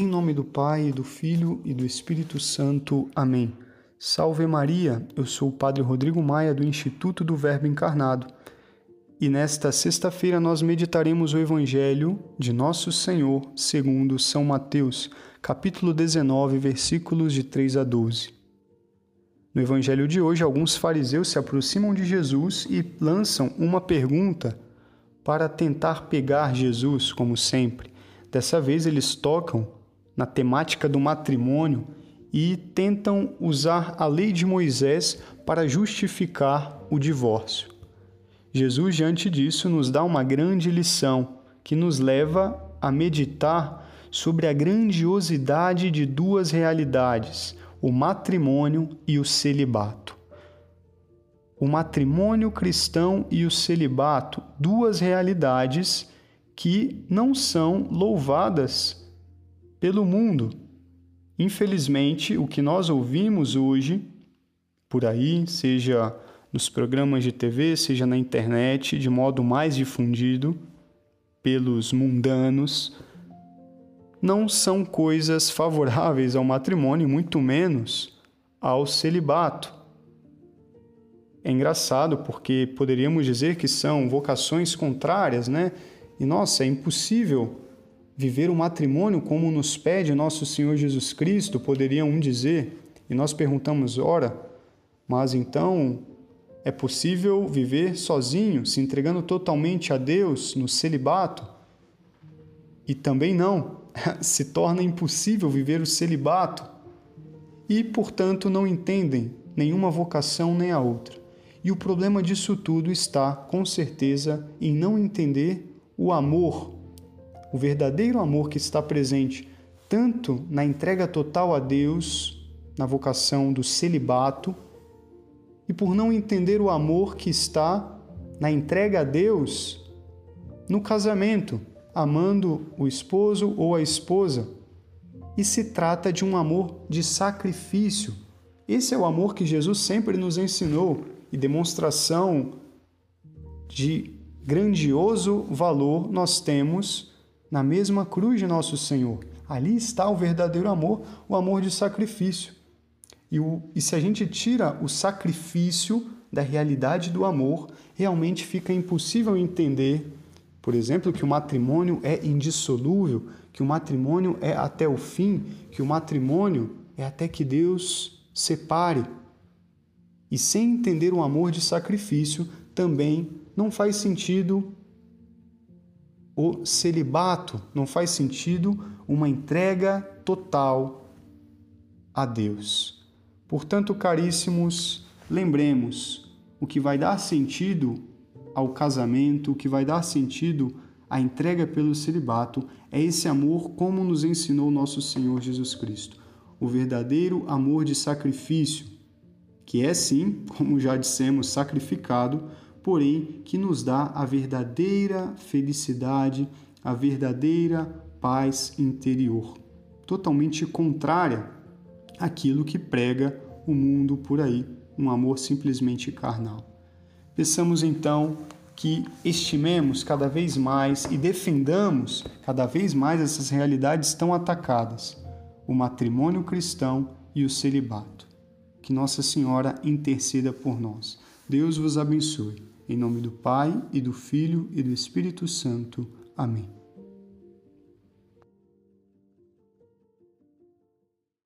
Em nome do Pai, do Filho e do Espírito Santo. Amém. Salve Maria, eu sou o Padre Rodrigo Maia do Instituto do Verbo Encarnado. E nesta sexta-feira nós meditaremos o Evangelho de Nosso Senhor, segundo São Mateus, capítulo 19, versículos de 3 a 12. No Evangelho de hoje, alguns fariseus se aproximam de Jesus e lançam uma pergunta para tentar pegar Jesus, como sempre. Dessa vez eles tocam na temática do matrimônio e tentam usar a lei de Moisés para justificar o divórcio. Jesus, diante disso, nos dá uma grande lição que nos leva a meditar sobre a grandiosidade de duas realidades, o matrimônio e o celibato. O matrimônio cristão e o celibato, duas realidades que não são louvadas pelo mundo. Infelizmente, o que nós ouvimos hoje por aí, seja nos programas de TV, seja na internet, de modo mais difundido pelos mundanos, não são coisas favoráveis ao matrimônio, muito menos ao celibato. É engraçado porque poderíamos dizer que são vocações contrárias, né? E nossa, é impossível viver o matrimônio como nos pede nosso Senhor Jesus Cristo, poderia um dizer, e nós perguntamos, ora, mas então é possível viver sozinho, se entregando totalmente a Deus no celibato? E também não, se torna impossível viver o celibato e, portanto, não entendem nenhuma vocação nem a outra. E o problema disso tudo está, com certeza, em não entender o amor o verdadeiro amor que está presente tanto na entrega total a Deus, na vocação do celibato, e por não entender o amor que está na entrega a Deus no casamento, amando o esposo ou a esposa. E se trata de um amor de sacrifício. Esse é o amor que Jesus sempre nos ensinou e demonstração de grandioso valor nós temos na mesma cruz de nosso Senhor. Ali está o verdadeiro amor, o amor de sacrifício. E, o, e se a gente tira o sacrifício da realidade do amor, realmente fica impossível entender, por exemplo, que o matrimônio é indissolúvel, que o matrimônio é até o fim, que o matrimônio é até que Deus separe. E sem entender o amor de sacrifício, também não faz sentido o celibato, não faz sentido uma entrega total a Deus. Portanto, caríssimos, lembremos o que vai dar sentido ao casamento, o que vai dar sentido à entrega pelo celibato é esse amor como nos ensinou nosso Senhor Jesus Cristo. O verdadeiro amor de sacrifício, que é sim, como já dissemos, sacrificado porém que nos dá a verdadeira felicidade, a verdadeira paz interior, totalmente contrária àquilo que prega o mundo por aí, um amor simplesmente carnal. Peçamos então que estimemos cada vez mais e defendamos cada vez mais essas realidades tão atacadas, o matrimônio cristão e o celibato. Que Nossa Senhora interceda por nós. Deus vos abençoe. Em nome do Pai, e do Filho, e do Espírito Santo. Amém.